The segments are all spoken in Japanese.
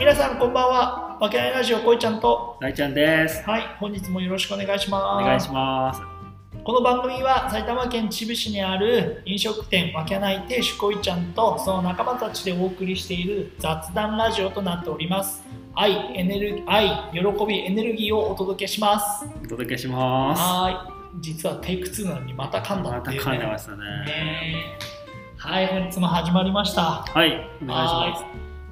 皆さんこんばんは。わけないラジオこいちゃんと、大ちゃんです。はい、本日もよろしくお願いします。お願いします。この番組は埼玉県秩父市にある飲食店わけない亭主こいちゃんとその仲間たちでお送りしている雑談ラジオとなっております。愛、エネルギー、愛、喜び、エネルギーをお届けします。お届けします。はーい。実はテイク2なのにまた噛んだまったていう、噛んでまね。したね。ねはい、本日も始まりました。はい、お願いしま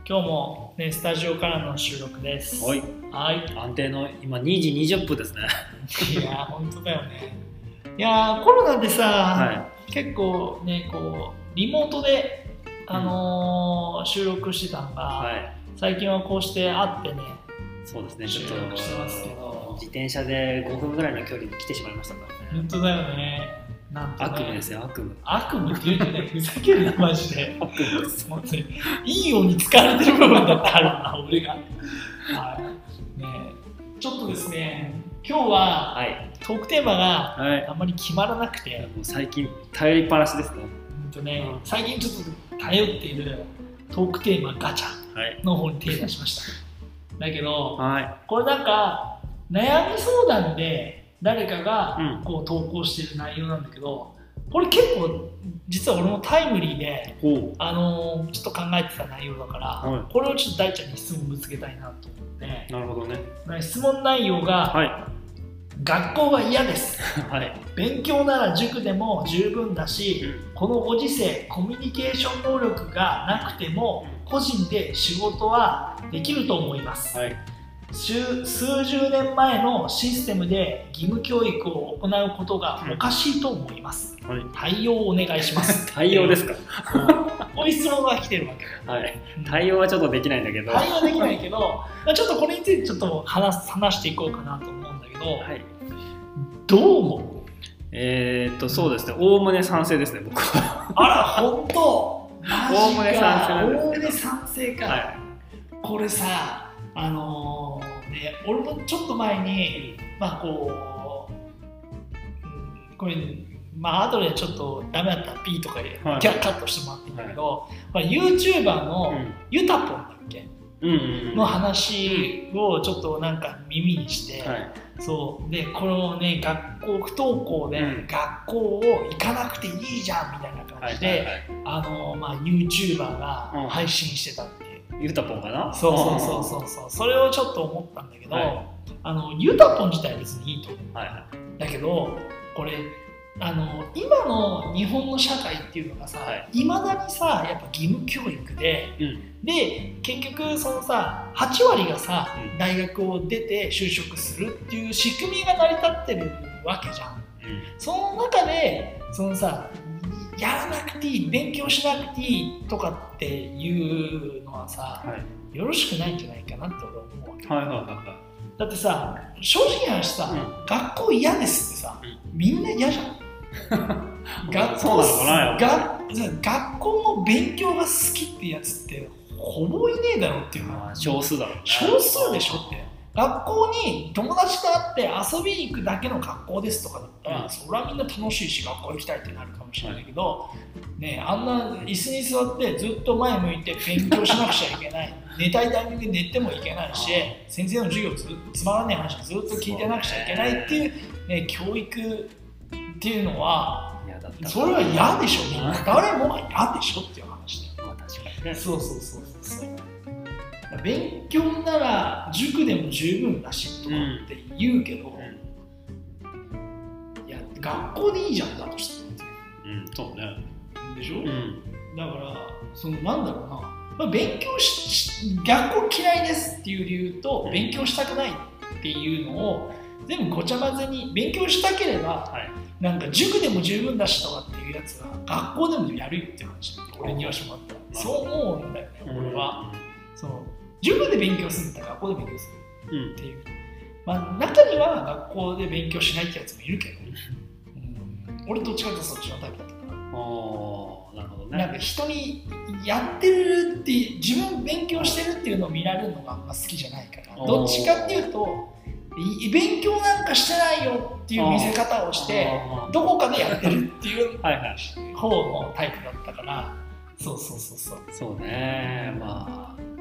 今日も、ね、スタジオからの収録です。す。はい、はい。安定の今2時20分ですね。いやー、本当だよね。いやー、コロナでさ、は結構ね、こう、リモートで、あのー収録してたのが、はい、最近はこうして会ってね、そうですね。ちょっ収録してますけどと自転車で5分ぐらいの距離に来てしまいましたからね。本当だよね。なんとね悪夢ですよ、悪夢。悪夢って言うんじゃない、ふざけるな、マジで。悪夢です。本当にいいように使われてる部分だってあるな、俺が。はい。ねちょっとですね、今日ははい、トークテーマがはい。あんまり決まらなくて、もう最近頼りっぱなしですね。うんとねうん最近ちょっと頼っているトークテーマガチャはい。の方に手出しました。だけど、はい。これなんか悩み相談で誰かがうんこう投稿してる内容なんだけど、これ結構実は俺もタイムリーで、ほあのーちょっと考えてた内容だから、はこれをちょっと大ちゃんに質問ぶつけたいなと思ってう。なるほどね。質問内容が、はい。学校が嫌です はい。勉強なら塾でも十分だし、うんこのご時世コミュニケーション能力がなくても個人で仕事はできると思います、はい。数数十年前のシステムで義務教育を行うことがおかしいと思います、はい。対応をお願いします 対応ですか？こういう質問が来てるわけはい。うん対応はちょっとできないんだけど。対応できないけどまあちょっとこれについてちょっと話す話していこうかなと思うんだけど、はい。どう思う？えー、っと、そうですね。おおむね賛成ですね、僕は。あら本当？おおむね賛成なんですおおむね賛成か、はい。これさあのーね俺もちょっと前にまあこう、うん、これまあ後でちょっとダメだったら P とかで、はい。キャカットしてもらっていいんだけど、まあ、YouTuber のうん。ゆたぽんだっけ？うん。の話をちょっとなんか耳にして、はい。そう。でこのね学校不登校でうん。学校を行かなくていいじゃんみたいな感じで、はいはいはい。あのまあ YouTuber がうん。配信してたっていう、ゆうたぽんかな？そうそうそうそうそう。それをちょっと思ったんだけど、はい。あのゆたぽん自体は別にいいと思う。はいはだけどこれあの今の日本の社会っていうのがさ、はい。まだにさやっぱ義務教育でい。うん。で結局そのさ8割がさ、うん。大学を出て就職するっていう仕組みが成り立ってるわけじゃん。うん。その中でそのさやらなくていい勉強しなくていいとかっていうのはさはい。よろしくないんじゃないかなって俺は思うわけ。はいはいはいだってさ正直な話さ、う学校嫌ですってさ、みんな嫌じゃん。学 校そうなのかなやっぱが学校の勉強が好きってやつってほぼいねえだろっていうまあ、話少数だろうね。少数でしょって学校に友達と会って遊びに行くだけの学校ですとかだったら、うん。それはみんな楽しいし学校行きたいってなるかもしれないけど、ね、あんな椅子に座ってずっと前向いて勉強しなくちゃいけない寝たいタイミングで寝てもいけないし先生の授業ずつまらない話ずっと聞いてなくちゃいけないっていう、ね、教育っていうのは。それは嫌でしょ。誰もが嫌でしょっていう話で。まあ確かにそうそうそう勉強なら塾でも十分だしとかって言うけど、いや学校でいいじゃんだとしたうん、うん、そうね。らでしょ、うん。だからそのなんだろうな、まあ、勉強しし学校嫌いですっていう理由とうん勉強したくないっていうのを全部ごちゃ混ぜに勉強したければはい。なんか塾でも十分だしとかっていうやつは学校でもやるよって話俺に言わせてもらったらそう思うんだよね俺は。その塾で勉強するんだったら学校で勉強する。うん。っていう、まあ、中には学校で勉強しないってやつもいるけど、うん、俺どっちかっていうとそっちのタイプだったから、おー、なるほどなんかね。人にやってるって自分勉強してるっていうのを見られるのがあんま好きじゃないから。どっちかっていうとい勉強なんかしてないよっていう見せ方をしてどこかでやってるっていう。方のタイプだったから。そうそうそうそう。そうね。まあ、な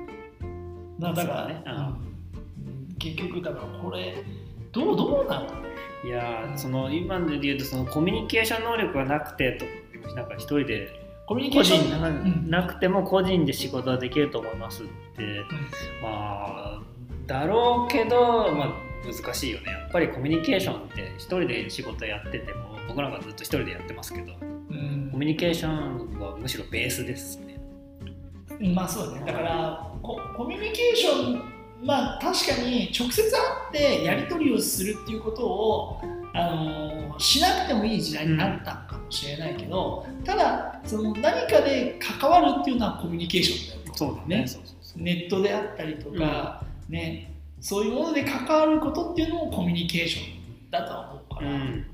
だからね。うん。うん。結局だからこれどうどうなの？いやーその今で言うとそのコミュニケーション能力がなくてとなんか一人でコミュニケー個ション？人なくても個人で仕事はできると思いますってまあだろうけど、まあ、難しいよね。やっぱりコミュニケーションって一人で仕事やってても僕なんかずっと一人でやってますけどうん。コミュニケーションはむしろベースですね。うんまあそうだね。だからケーションまあ確かに直接会ってやり取りをするっていうことをあのしなくてもいい時代になったかもしれないけど、ただその何かで関わるっていうのはコミュニケーションだよそうだね。そうそうそう。ネットであったりとか、ねそういうもので関わることっていうのもコミュニケーションだとは思うから、うん。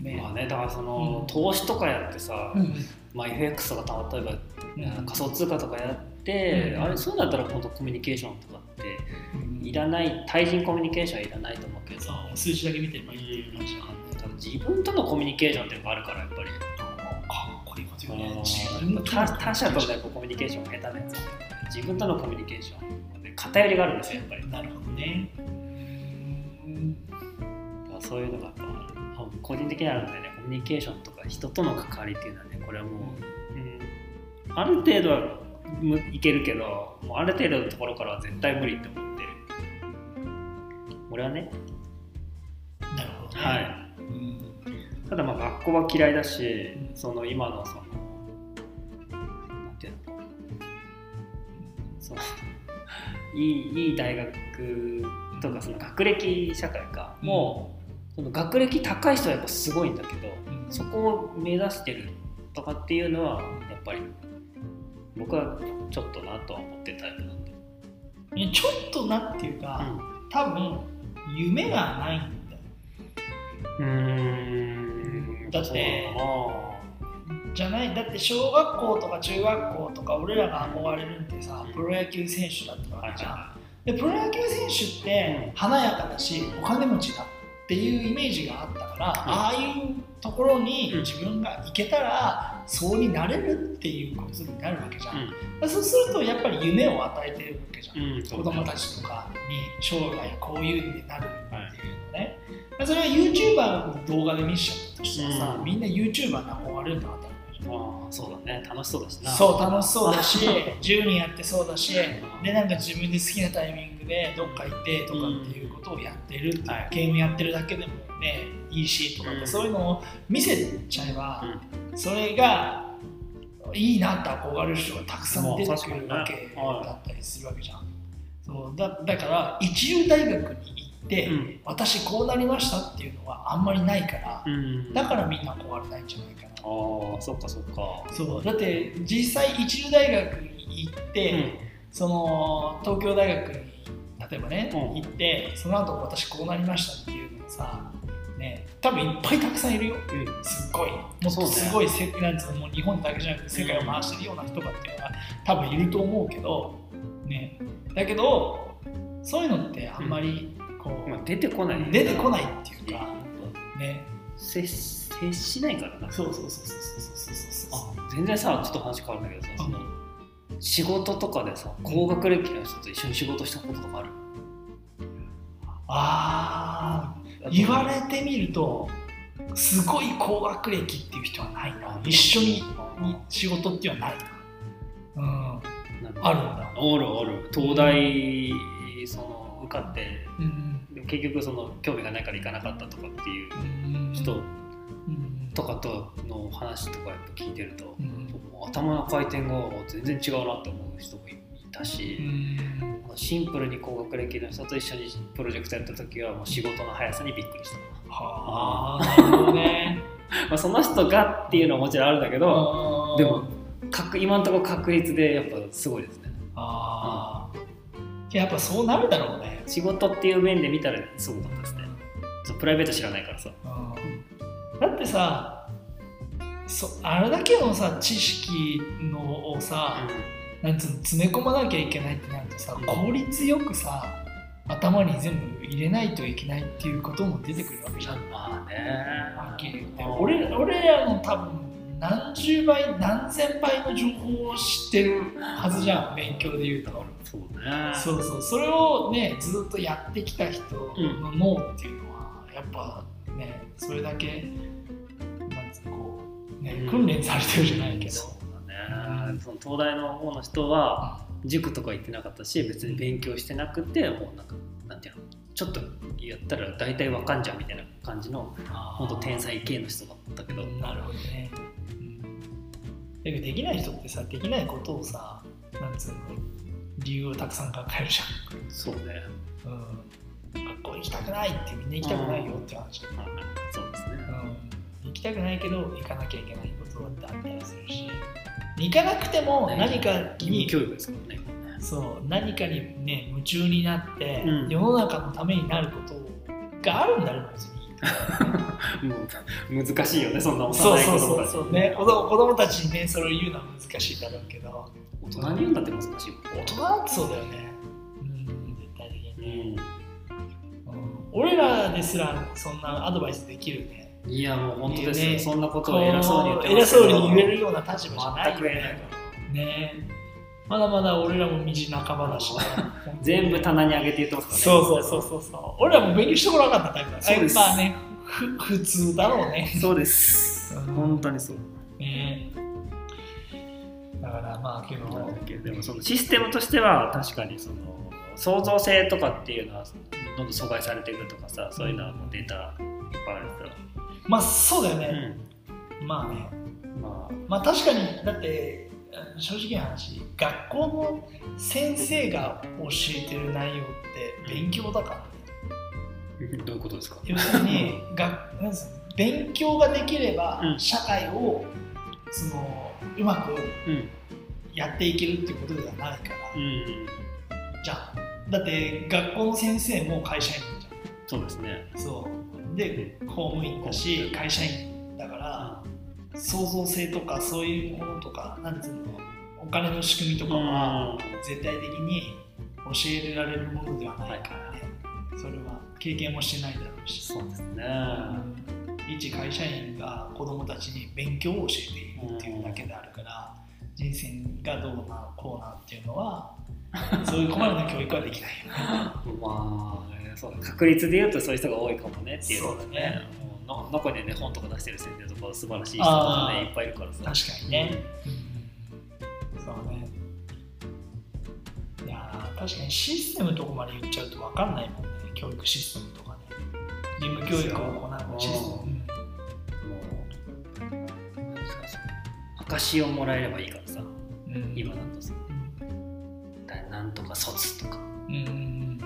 ね。まあねだからその、うん。投資とかやってさ、うんまあ、FX とか例えば、うん。仮想通貨とかやって、うんあれそうだったら本当コミュニケーションとかってうんいらない対人コミュニケーションはいらないと思うけど。そう数字だけ見てればいいっていう感じだからね多分自分とのコミュニケーションっていうのがあるからやっぱり。かっこいいこと他他者とねこうコミュニケーションが下手なやつ。自分とのコミュニケーションで偏りがあるんですよやっぱり。なるほどね。そういうのがやっ個人的にあるんでね。コミュニケーションとか人との関わりっていうのはねこれはもう、うん、ある程度はむいけるけどもうある程度のところからは絶対無理って思ってる。俺はね。なるほどね。はい。うん。ただまあ学校は嫌いだしその今のそのなんていうの？そのいいいい大学とかその学歴社会かもう、その学歴高い人はやっぱすごいんだけどうん。そこを目指してるとかっていうのはやっぱり僕はちょっとなとは思ってるタイプなんで、いやちょっとなっていうか、多分夢がないんだようん、うーん。だってじゃないだって小学校とか中学校とか俺らが憧れるんってさプロ野球選手だっただなわけじゃん、はでプロ野球選手って華やかだしお金持ちだ。っていうイメージがあったから、ああいうところにうん。自分が行けたらそうになれるっていうことになるわけじゃん、うん。そうするとやっぱり夢を与えてるわけじゃん、うん、子供たちとかに将来こういうになるっていうのね、まあそれは YouTuber の動画で見せちゃったとしたらさ、うん。みんな YouTuber に憧れるのはああそうだね。楽しそうだしな。そう楽しそうだし10人やってそうだしでなんか自分で好きなタイミングでどっか行ってとかっていうことをやってる。う、はい。ゲームやってるだけでもねいいしとかって、うん。そういうのを見せちゃえば、それがいいなって憧れる人がたくさん出てくるわけだったりするわけじゃん。そうだだから一流大学に行って、うん。私こうなりましたっていうのはあんまりないから、うん。だからみんな憧れないんじゃないかな。ああそっかそっか。そう。だって実際一流大学に行って、その東京大学に例えばね、うん。行ってその後私こうなりましたっていうのがさね多分いっぱいたくさんいるよ。うん。うんすっごい。もっとすごいせなんつうのもう日本だけじゃなくて世界を回してるような人がっていうのが多分いると思うけどね。だけどそういうのってあんまりこう、まあ、出てこない。出てこないっていうかね。接接しないからな。そうそうそうそうそうそうそうあ全然さちょっと話変わるんだけどさその仕事とかでさ高学歴の人と一緒に仕事したこととかある？ああ言われてみるとすごい高学歴っていう人はないな。一緒に仕事っていうのはないな。うん。あるんだ。あるある。東大その受かって、うん、結局その興味がないから行かなかったとかっていう人とかとの話とかやっぱ聞いてると、うん。頭の回転が全然違うなって思う人もいたし、うん。シンプルに高学歴の人と一緒にプロジェクトやった時はもう仕事の速さにびっくりした、はあなるほどね。まあ、その人がっていうのはもちろんあるんだけどでも確今のところ確率でやっぱすごいですね。ああやっぱそうなるだろうね。仕事っていう面で見たらすごかったですね。プライベート知らないからさだってさそあれだけのさ知識のをさ、なんつうの詰め込まなきゃいけないってなるとさうん。効率よくさ頭に全部入れないといけないっていうことも出てくるわけじゃん。まあね。はっきり言って。うん俺俺らの多分何十倍何千倍の情報を知ってるはずじゃん。勉強で言うと。そうね。そうそう。それをねずっとやってきた人の脳っていうのは、やっぱねそれだけなんつうこうね、うん。訓練されてるじゃないけど、そうだね。その東大の方の人は塾とか行ってなかったし別に勉強してなくてもうなんかなんていうの？ちょっとやったら大体わかんじゃんみたいな感じの本当天才系の人だったけど。なるほどね、うん、できない人ってさできないことをさなんつうの理由をたくさん考えるじそうね。ゃん、うん、学校行きたくないってみんな行きたくないよって話、はいそうですね。うん、行きたくないけど行かなきゃいけないことだってあったりするし。行かなくても何かに教育ですからね。そう何かにね夢中になって、うん。世の中のためになることがあるんだろう別に。もう難しいよねそんな幼い子供たち。ね。子供子供たちにねそれを言うのは難しいだろうけど。大人に言うんだって難しいもん大人だってそうだよね。うん絶対的うにね、んうん、俺らですらそんなアドバイスできるね。いやもう本当です。よ、ね。そんなことを偉そうに言って偉そうに言えるような立場じゃない全く言えないね。まだまだ俺らも道半ばだしね。全部棚に上げて言ってますからね。そうそうそうそうそう。俺らも勉強してこなかったタイプだそうです。まあねふ普通だろうね。そうです。うん。本当にそう。ね。だからまあけど。でもそのシステムとしては確かにその創造性とかっていうのはどんどん阻害されていくとかさそういうのはもうデータいっぱいあるかまあそうだよら、ね、まあね。うん、ままあ確かにだって正直な話学校の先生が教えてる内容って勉強だからね。あ どういうことですか？要するに がなんです勉強ができればうん。社会をそのうまくうん。やっていけるっていうことではないから、うん。じゃんだって学校の先生も会社員じゃそうですね。んそう。で公務員だし会社員だから創造性とかそういうものとかなんつうのお金の仕組みとかは絶対的に教えられるものではないからね。それは経験もしてないだろうし。そうですね。一会社員が子供たちに勉強を教えているっていうだけであるから人生がどうなこうなっていうのはそういうこまでの教育はできない。よねまあねそう確率で言うとそういう人が多いかもねっていうのそうだね。もうのどこでね本とか出してる先生とか素晴らしい人とかねいっぱいいるからさ。確かにね、そうね。いやー確かにシステムのとこまで言っちゃうと分かんないもんね。教育システムとかね。義務教育を行うシステム、うん。証をもらえればいいからさ。うん。今だとさなんとか卒とか。うんうん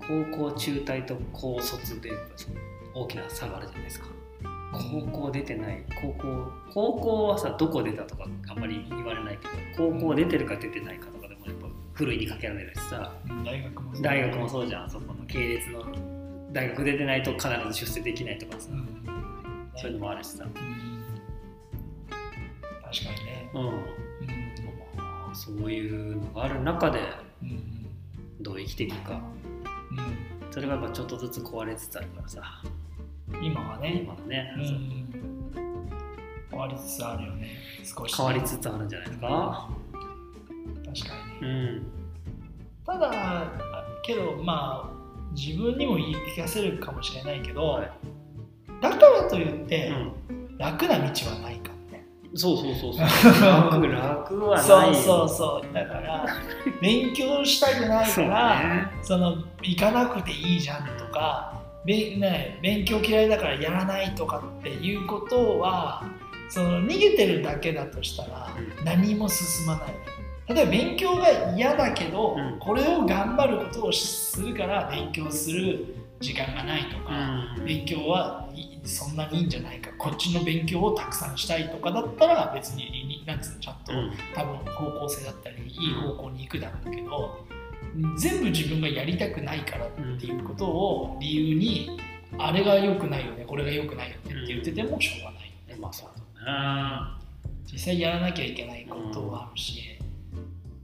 高校中退と高卒で大きな差があるじゃないですか。高校出てない高校高校はさどこ出たとかあんまり言われないけど高校出てるか出てないかとかでもやっぱふるいにかけられるしさ。うん。大学もそう。大学もそうじゃんそこの系列の大学出てないと必ず出世できないとかさ。うん。そういうのもあるしさ。うん。確かにね。うんあそういうのがある中でうんどう生きていくか。うんそれがやっぱちょっとずつ壊れつつあるからさ。今はね。今のね、う。ん。変わりつつあるよね。少し変わりつつあるんじゃないですか。確かうにね。ん。ただけどまあ自分にも言い聞かせるかもしれないけど、はい。だからといって、うん。楽な道はないそうそうそうそう。楽楽はないそうよそうそう。だから 勉強したくないからね。その行かなくていいじゃんとか、べね、勉強嫌いだからやらないとかっていうことはその逃げてるだけだとしたらうん。何も進まない。ね例えば勉強が嫌だけど、うん。これを頑張ることをするから勉強する時間がないとか、うん。勉強はいそんなにいいんじゃないかこっちの勉強をたくさんしたいとかだったら別になんつうのちゃんと、うん。多分方向性だったりいい方向に行くだろうけど全部自分がやりたくないからっていうことを理由にあれが良くないよねこれが良くないよねって言っててもしょうがないよね、まあそうだ実際やらなきゃいけないことはあるし、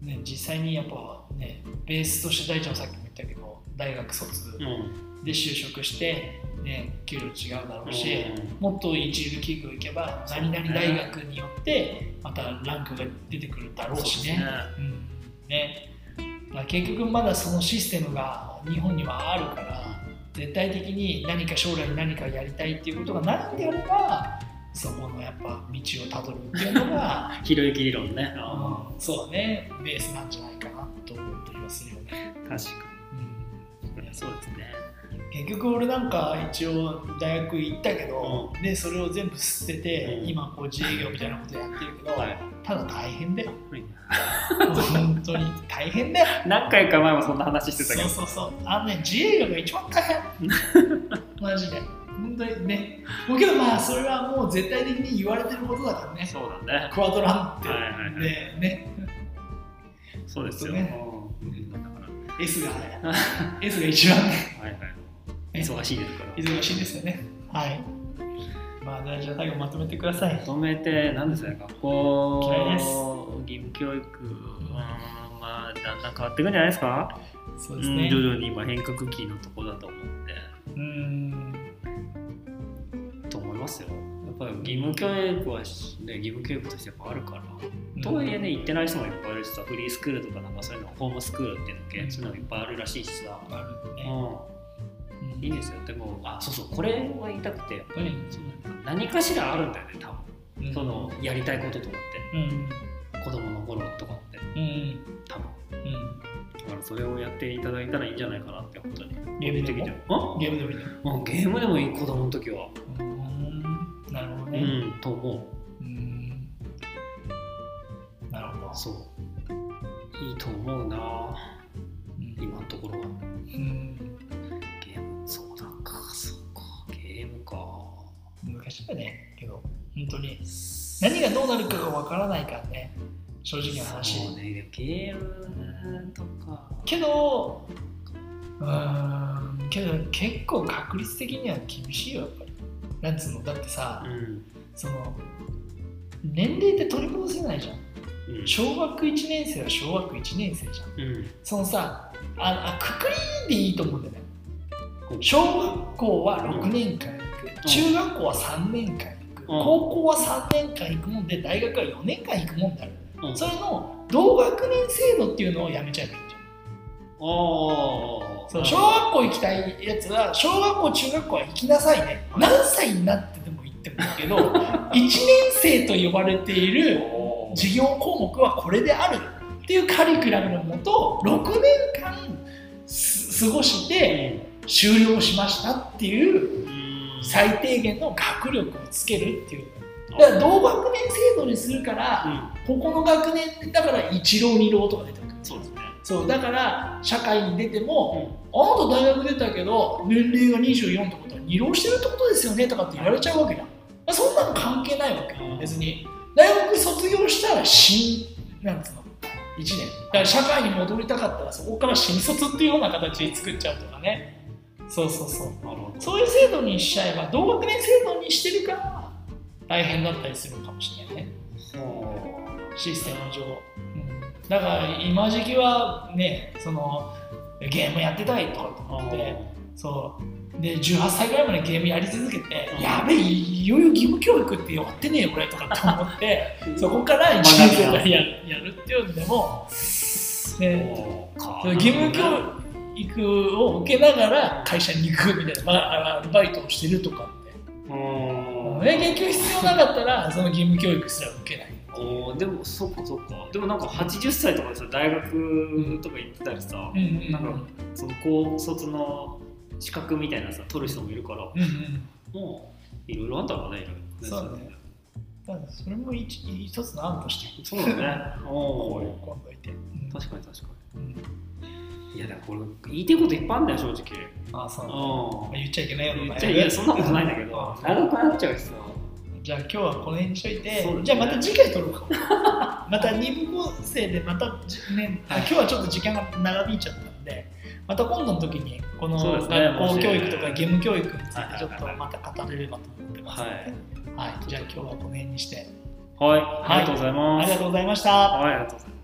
ね、実際にやっぱねベースとして大ちゃんもさっきも言ったけど大学卒ねうんで就職してね、給料違うだろうし、うんもっと一流企業行けば何々大学によってまたランクが出てくるだろうしね。うんねまあ、結局まだそのシステムが日本にはあるから絶対的に何か将来何かやりたいっていうことがないんであればそこのやっぱ道をたどるっていうのが、ひろゆき理論ね。うんそうだねベースなんじゃないかなと思ったりはするよね。確かうんに。いやそうですね。結局俺なんか一応大学行ったけど、でそれを全部捨てて、うん。今こう自営業みたいなことやってるけど、はい。ただ大変だよ。本当に。大変だよ。何回か前もそんな話してたけど。そうそうそう。あのね自営業が一番大変。マジで。本当にね。もうけどまあそれはもう絶対的に言われてることだからね。そうだね。クワトランって、はいはいはい。でね。そうですよ。ね。うん。だから。S が S が一番ね。はいはい。忙しいですから。忙しいですよね。はい。まあじゃあ最後まとめてください。まとめて、なんですかね、学校嫌いです。義務教育、うんまあ、だんだん変わっていくんじゃないですか、うん、そうですね。徐々に今変革期のところだと思うんで、うん。と思いますよ。やっぱり義務教育は、ね、義務教育としてやっぱあるから、とはいえね、行ってない人もいっぱいいるしさ、フリースクールとかなんかそういうの、ホームスクールっていうのけ、うんそういうのいっぱいあるらしいしさ、あるね、うん、いいですよ。でも、あ、そうそう、これは言いたくて、やっぱり何かしらあるんだよね、多分。うん。そのやりたいこととかって、うん。子供の頃とかって、うん。多分。うん。だからそれをやっていただいたらいいんじゃないかなって本当にゲームでも？ゲームでもいいねもうゲームでもいい子供の時は。うん。なるほどうねんと思う。ん。なるほど。うそう。いいと思うな。うん。今のところは。うん昔はね。けど本当に。何がどうなるかがわからないからね。正直な話。そうね。ゲームとか。けどうーんけど結構確率的には厳しいよやっぱり。なんつうの？だってさうん。その年齢って取り戻せないじゃん。うん。小学1年生は小学1年生じゃん。うん。そのさああくくりでいいと思うんだよね。うん。小学校は6年間中学校は3年間行く、うん。高校は3年間行くもんで大学は4年間行くもんだよ、う。ん。それの同学年制度っていうのをやめちゃえばいいんじゃん。そう小学校行きたいやつは小学校中学校は行きなさいね。何歳になってでも行ってもいいけど 1年生と呼ばれている授業項目はこれである。っていうカリキュラムのもと6年間す過ごして終了しましたっていう最低限の学力をつけるっていう。だから同学年制度にするからここの学年だから一浪二浪とか出てくる。そうですね。そうだから社会に出ても、あなた大学出たけど年齢が24ってことは二浪してるってことですよねとかって言われちゃうわけじゃんまあそんなの関係ないわけうん。別に。大学卒業したら新なんつうの？1年。だから社会に戻りたかったらそこから新卒っていうような形で作っちゃうとかねそうそうそう。そういう制度にしちゃえば同学年制度にしてるから大変だったりするかもしれないね。システム上、うん、だから今時期はねそのゲームやってたいとかと思ってそう。で18歳ぐらいまでゲームやり続けて、うんやべえいよいよ義務教育ってやってねえよこれとかって思って そこから1年生からやるっていうんでも、ね、義務教育を受けながら会社に行くみたいな、まあ、アルバイトをしてるとかって。うん。ね、研究必要なかったらその義務教育すら受けない。おーでもそっかそっか。でもなんか80歳とかでさ大学とか行ってたりさ、うんなんかその高卒の資格みたいなさ取る人もいるからうんうん。もういろいろあんだろうねいろいろそうだね。それも一一つの案として。そうだね。おお今度いて、うん。確かに確かうん。にいやでもこれ言いたいこといっぱいあるんだよ正直。ああそううん。言っちゃいけないような。言っちゃいやそんなことないんだけど長くなっちゃうしさじゃあ今日はこの辺にしといて、ねじゃあまた次回撮ろうか。また2部構成でまたじ、ね、あ今日はちょっと時間が長引いちゃったんでまた今度の時にこの学校教育とか義務教育についはいはいはい。てちょっとまた語れればと思ってますので、はい。じゃあ今日はこの辺にして。はい。ありがとうございます。ありがとうございました。はいありがとうございます